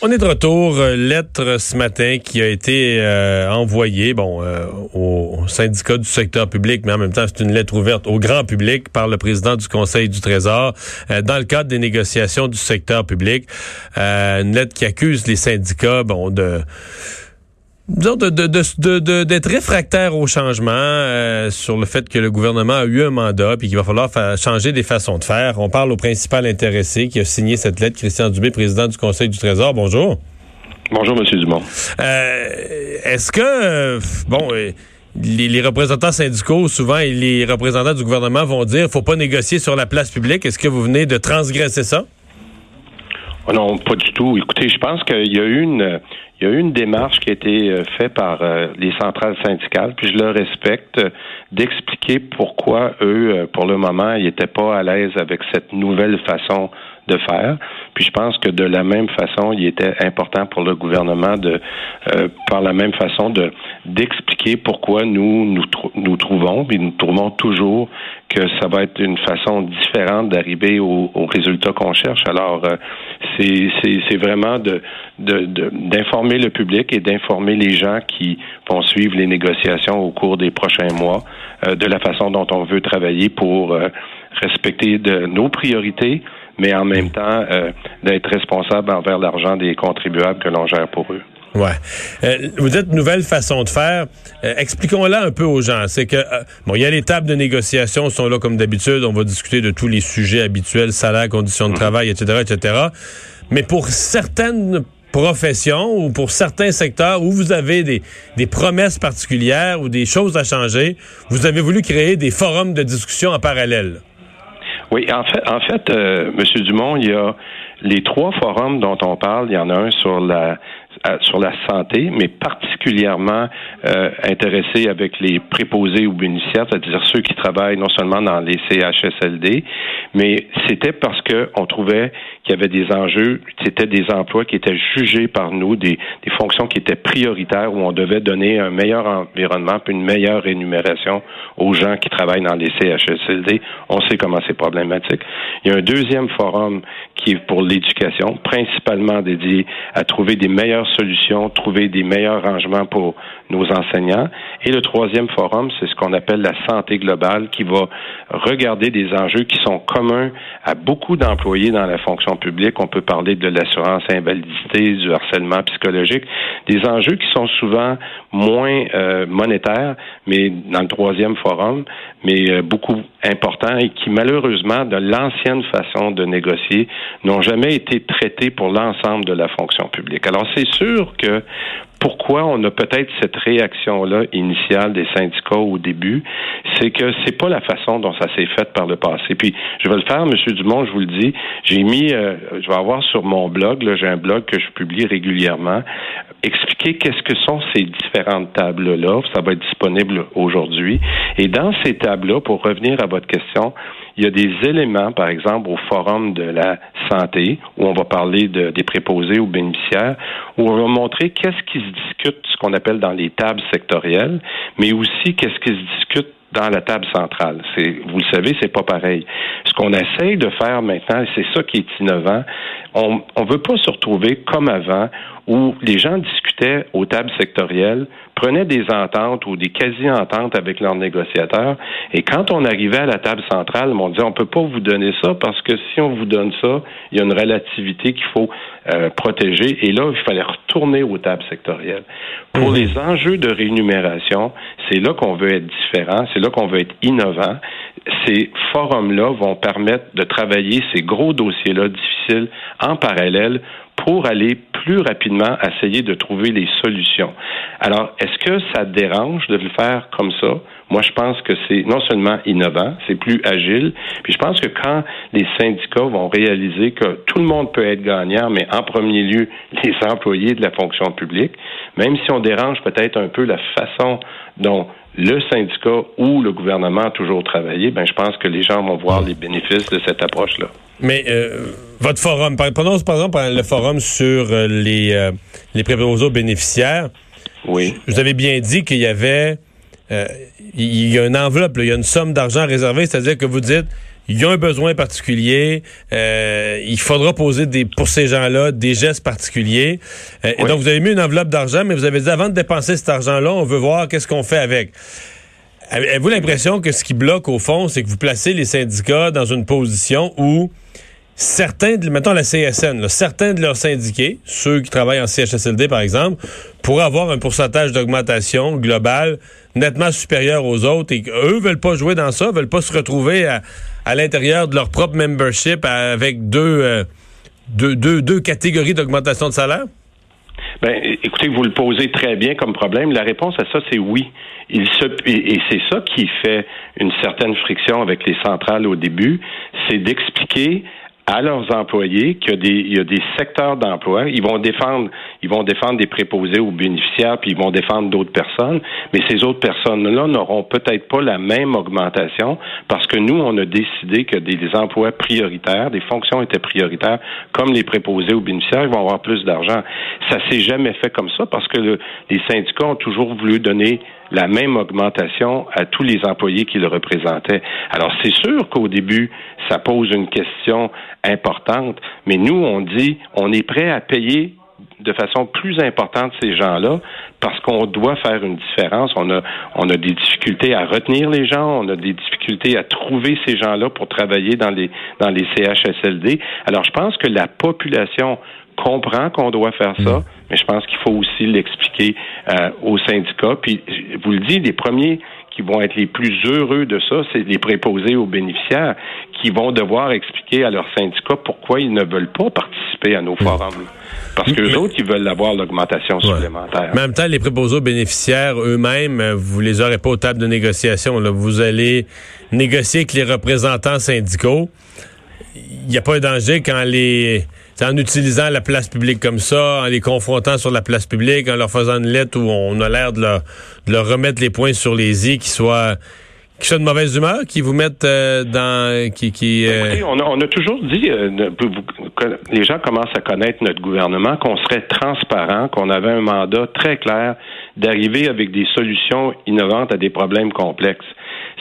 On est de retour. Euh, lettre ce matin qui a été euh, envoyée bon, euh, au syndicat du secteur public, mais en même temps, c'est une lettre ouverte au grand public par le président du Conseil du Trésor dans le cadre des négociations du secteur public. une lettre qui accuse les syndicats bon, de disons, d'être de, de, de, réfractaire au changement euh, sur le fait que le gouvernement a eu un mandat puis qu'il va falloir changer des façons de faire. On parle au principal intéressé qui a signé cette lettre, Christian Dubé, président du Conseil du Trésor. Bonjour. Bonjour, M. Dumont. Euh, Est-ce que, euh, bon, les, les, représentants syndicaux, souvent, et les représentants du gouvernement vont dire faut pas négocier sur la place publique. Est-ce que vous venez de transgresser ça? Oh non, pas du tout. Écoutez, je pense qu'il y a eu une, il y a eu une démarche qui a été euh, faite par euh, les centrales syndicales, puis je le respecte, euh, d'expliquer pourquoi eux, pour le moment, ils n'étaient pas à l'aise avec cette nouvelle façon de faire. Puis je pense que de la même façon, il était important pour le gouvernement de, euh, par la même façon, de d'expliquer pourquoi nous nous, nous trouvons, puis nous trouvons toujours que ça va être une façon différente d'arriver au, au, résultat qu'on cherche. Alors, euh, c'est vraiment d'informer le public et d'informer les gens qui vont suivre les négociations au cours des prochains mois euh, de la façon dont on veut travailler pour euh, respecter de nos priorités, mais en même temps d'être responsable envers l'argent des contribuables que l'on gère pour eux. Ouais. Euh, vous dites nouvelle façon de faire. Euh, expliquons-la un peu aux gens. C'est que bon, il y a les tables de négociation sont là comme d'habitude. On va discuter de tous les sujets habituels, salaire, conditions de mhm. travail, etc., etc. Mais pour certaines professions ou pour certains secteurs où vous avez des, des promesses particulières ou des choses à changer, vous avez voulu créer des forums de discussion en parallèle. Oui, en fait, en fait, euh, Monsieur Dumont, il y a les trois forums dont on parle. Il y en a un sur la sur la santé, mais particulièrement euh, intéressé avec les préposés ou bénéficiaires, c'est-à-dire ceux qui travaillent non seulement dans les CHSLD, mais c'était parce que on trouvait qu'il y avait des enjeux, c'était des emplois qui étaient jugés par nous, des, des fonctions qui étaient prioritaires où on devait donner un meilleur environnement puis une meilleure rémunération aux gens qui travaillent dans les CHSLD. On sait comment c'est problématique. Il y a un deuxième forum qui est pour l'éducation, principalement dédié à trouver des meilleures solutions, trouver des meilleurs rangements pour nos enseignants. Et le troisième forum, c'est ce qu'on appelle la santé globale, qui va regarder des enjeux qui sont communs à beaucoup d'employés dans la fonction publique. On peut parler de l'assurance invalidité, du harcèlement psychologique, des enjeux qui sont souvent moins euh, monétaires, mais dans le troisième forum, mais euh, beaucoup importants et qui malheureusement, de l'ancienne façon de négocier, n'ont jamais été traités pour l'ensemble de la fonction publique. Alors c'est sûr que pourquoi on a peut-être cette réaction-là initiale des syndicats au début, c'est que c'est pas la façon dont ça s'est fait par le passé. Puis je vais le faire, Monsieur Dumont, je vous le dis. J'ai mis, euh, je vais avoir sur mon blog, là, j'ai un blog que je publie régulièrement, expliquer qu'est-ce que sont ces différentes tables-là. Ça va être disponible aujourd'hui. Et dans ces tables-là, pour revenir à votre question, il y a des éléments, par exemple, au forum de la santé, où on va parler de, des préposés ou bénéficiaires, où on va montrer qu'est-ce qui se discute, ce qu'on appelle dans les tables sectorielles, mais aussi qu'est-ce qui se discute dans la table centrale. Vous le savez, c'est pas pareil. Ce qu'on essaye de faire maintenant, c'est ça qui est innovant. On ne veut pas se retrouver comme avant où les gens discutaient aux tables sectorielles, prenaient des ententes ou des quasi-ententes avec leurs négociateurs, et quand on arrivait à la table centrale, on disait on peut pas vous donner ça parce que si on vous donne ça, il y a une relativité qu'il faut euh, protéger, et là il fallait retourner aux tables sectorielles. Pour mhm. les enjeux de rémunération, c'est là qu'on veut être différent, c'est là qu'on veut être innovant. Ces forums-là vont permettre de travailler ces gros dossiers-là difficiles en parallèle pour aller plus rapidement essayer de trouver les solutions. Alors, est-ce que ça dérange de le faire comme ça? Moi, je pense que c'est non seulement innovant, c'est plus agile, puis je pense que quand les syndicats vont réaliser que tout le monde peut être gagnant, mais en premier lieu, les employés de la fonction publique, même si on dérange peut-être un peu la façon dont le syndicat ou le gouvernement a toujours travaillé, ben je pense que les gens vont voir les bénéfices de cette approche-là. Mais euh, votre forum, prenons par exemple le forum sur euh, les, euh, les préposés aux bénéficiaires. Oui. Vous avez bien dit qu'il y avait euh, il y a une enveloppe, il y a une somme d'argent réservée, c'est-à-dire que vous dites il y a un besoin particulier, euh, il faudra poser des pour ces gens-là des gestes particuliers. Euh, et donc vous avez mis une enveloppe d'argent, mais vous avez dit avant de dépenser cet argent-là, on veut voir qu'est-ce qu'on fait avec. Avez-vous l'impression que ce qui bloque au fond, c'est que vous placez les syndicats dans une position où certains, mettons la CSN, certains de leurs syndiqués, ceux qui travaillent en CHSLD par exemple, pourraient avoir un pourcentage d'augmentation globale nettement supérieur aux autres et qu'eux veulent pas jouer dans ça, veulent pas se retrouver à, l'intérieur de leur propre membership avec deux, euh, deux, deux, deux catégories d'augmentation de salaire? Ben, écoutez, vous le posez très bien comme problème. La réponse à ça, c'est oui. Et c'est ça qui fait une certaine friction avec les centrales au début, c'est d'expliquer à leurs employés qu'il y a des, y a des secteurs d'emploi. Ils vont défendre, ils vont défendre des préposés aux bénéficiaires, puis ils vont défendre d'autres personnes. Mais ces autres personnes-là n'auront peut-être pas la même augmentation parce que nous, on a décidé que des, emplois prioritaires, des fonctions étaient prioritaires, comme les préposés aux bénéficiaires, ils vont avoir plus d'argent. Ça s'est jamais fait comme ça parce que le, les syndicats ont toujours voulu donner la même augmentation à tous les employés qui le représentaient. Alors, c'est sûr qu'au début, ça pose une question importante, mais nous, on dit, on est prêt à payer de façon plus importante ces gens-là parce qu'on doit faire une différence. On a, on a des difficultés à retenir les gens, on a des difficultés à trouver ces gens-là pour travailler dans les, dans les CHSLD. Alors, je pense que la population comprend qu'on doit faire ça, mm. mais je pense qu'il faut aussi l'expliquer euh, aux syndicats. Puis, je vous le dis, les premiers qui vont être les plus heureux de ça, c'est les préposés aux bénéficiaires qui vont devoir expliquer à leurs syndicats pourquoi ils ne veulent pas participer à nos mm. forums. Parce que les autres, ils veulent avoir l'augmentation supplémentaire. Mais en même temps, les préposés aux bénéficiaires eux-mêmes, euh, vous les aurez pas aux tables de négociation. Là. Vous allez négocier avec les représentants syndicaux. Il n'y a pas un danger quand les en utilisant la place publique comme ça, en les confrontant sur la place publique, en leur faisant une lettre où on a l'air de leur, remettre les points sur les i, qui soient qui soient de mauvaise humeur, qui vous mettent euh, dans qui qui. Euh, on, a, on, a, toujours dit, euh, les gens commencent à connaître notre gouvernement, qu'on serait transparent, qu'on avait un mandat très clair d'arriver avec des solutions innovantes à des problèmes complexes.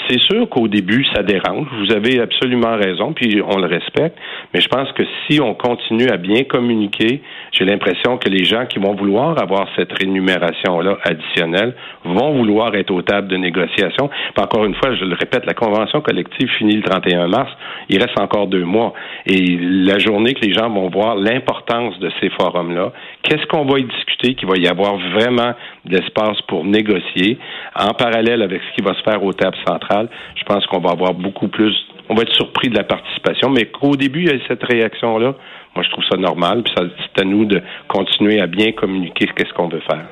C'est sûr qu'au début, ça dérange. Vous avez absolument raison, puis on le respecte. Mais je pense que si on continue à bien communiquer, j'ai l'impression que les gens qui vont vouloir avoir cette rémunération-là additionnelle vont vouloir être aux tables de négociation. Puis encore une fois, je le répète, la convention collective finit le 31 mars. Il reste encore deux mois. Et la journée que les gens vont voir l'importance de ces forums-là, qu'est-ce qu'on va y discuter, qu'il va y avoir vraiment d'espace pour négocier en parallèle avec ce qui va se faire aux tables centrales, je pense qu'on va avoir beaucoup plus, on va être surpris de la participation, mais qu'au début, il y a cette réaction-là, moi, je trouve ça normal, puis c'est à nous de continuer à bien communiquer qu'est-ce qu'on veut faire.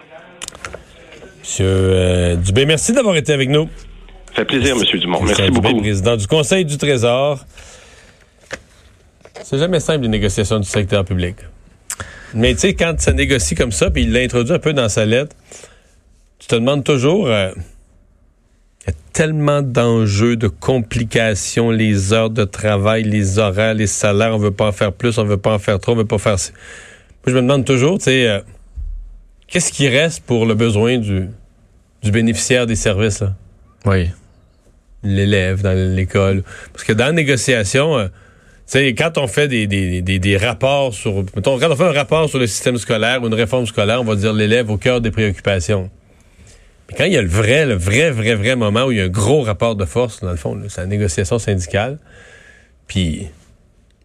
Monsieur euh, Dubé, merci d'avoir été avec nous. Ça fait plaisir, Monsieur Dumont. Merci beaucoup. président du Conseil du Trésor. C'est jamais simple, les négociations du secteur public. Mais tu sais, quand ça négocie comme ça, puis il l'introduit un peu dans sa lettre, tu te demandes toujours... Euh, il y a tellement d'enjeux, de complications, les heures de travail, les horaires, les salaires, on veut pas en faire plus, on veut pas en faire trop, on veut pas faire... Moi, je me demande toujours, tu sais, euh, qu'est-ce qui reste pour le besoin du, du bénéficiaire des services, là? Oui. L'élève dans l'école. Parce que dans la négociation... Euh, sais, quand on fait des, des, des, des, rapports sur, mettons, quand on fait un rapport sur le système scolaire ou une réforme scolaire, on va dire l'élève au cœur des préoccupations. Mais quand il y a le vrai, le vrai, vrai, vrai moment où il y a un gros rapport de force, dans le fond, c'est la négociation syndicale, puis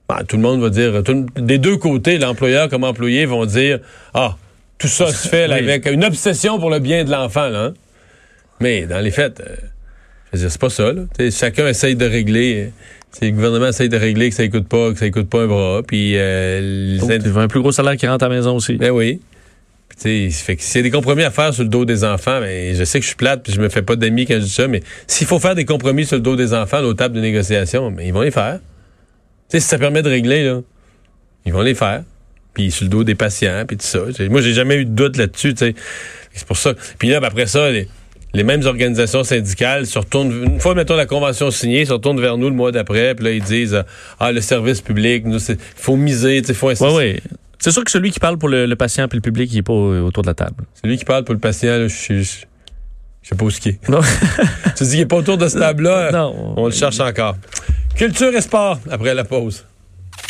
ben, tout le monde va dire, des deux côtés, l'employeur comme employé vont dire, ah, tout ça se fait avec une obsession pour le bien de l'enfant, là. Hein. Mais dans les faits, euh, c'est pas ça, là. chacun essaye de régler Si le gouvernement essaye de régler que ça coûte pas, que ça coûte pas un bras, puis euh, les Donc, ind- tu veux un plus gros salaire qui rentre à la maison aussi. Ben oui. Puis, fait que s'il y a des compromis à faire sur le dos des enfants, ben, je sais que je suis plate puis je me fais pas d'amis quand je dis ça, mais s'il faut faire des compromis sur le dos des enfants, aux tables de négociation, ben, ils vont les faire. Tu sais, si ça permet de régler, là, ils vont les faire. Puis sur le dos des patients, puis tout ça. Tu sais, Moi, j'ai jamais eu de doute là-dessus. C'est pour ça. Puis là, ben, après ça, les, les mêmes organisations syndicales se retournent, une fois, mettons, la convention signée, se retournent vers nous le mois d'après, puis là, ils disent, euh, ah, le service public, nous, c'est, faut miser, tu sais, faut insister. oui. C'est sûr que celui qui parle pour le, le patient et le public, il n'est pas au- autour de la table. C'est lui qui parle pour le patient, là, je sais- je- je sais pas où ce qui est. Non. Tu dis qu'il n'est pas autour de ce table-là, Non. on le cherche encore. Culture et sport, après la pause.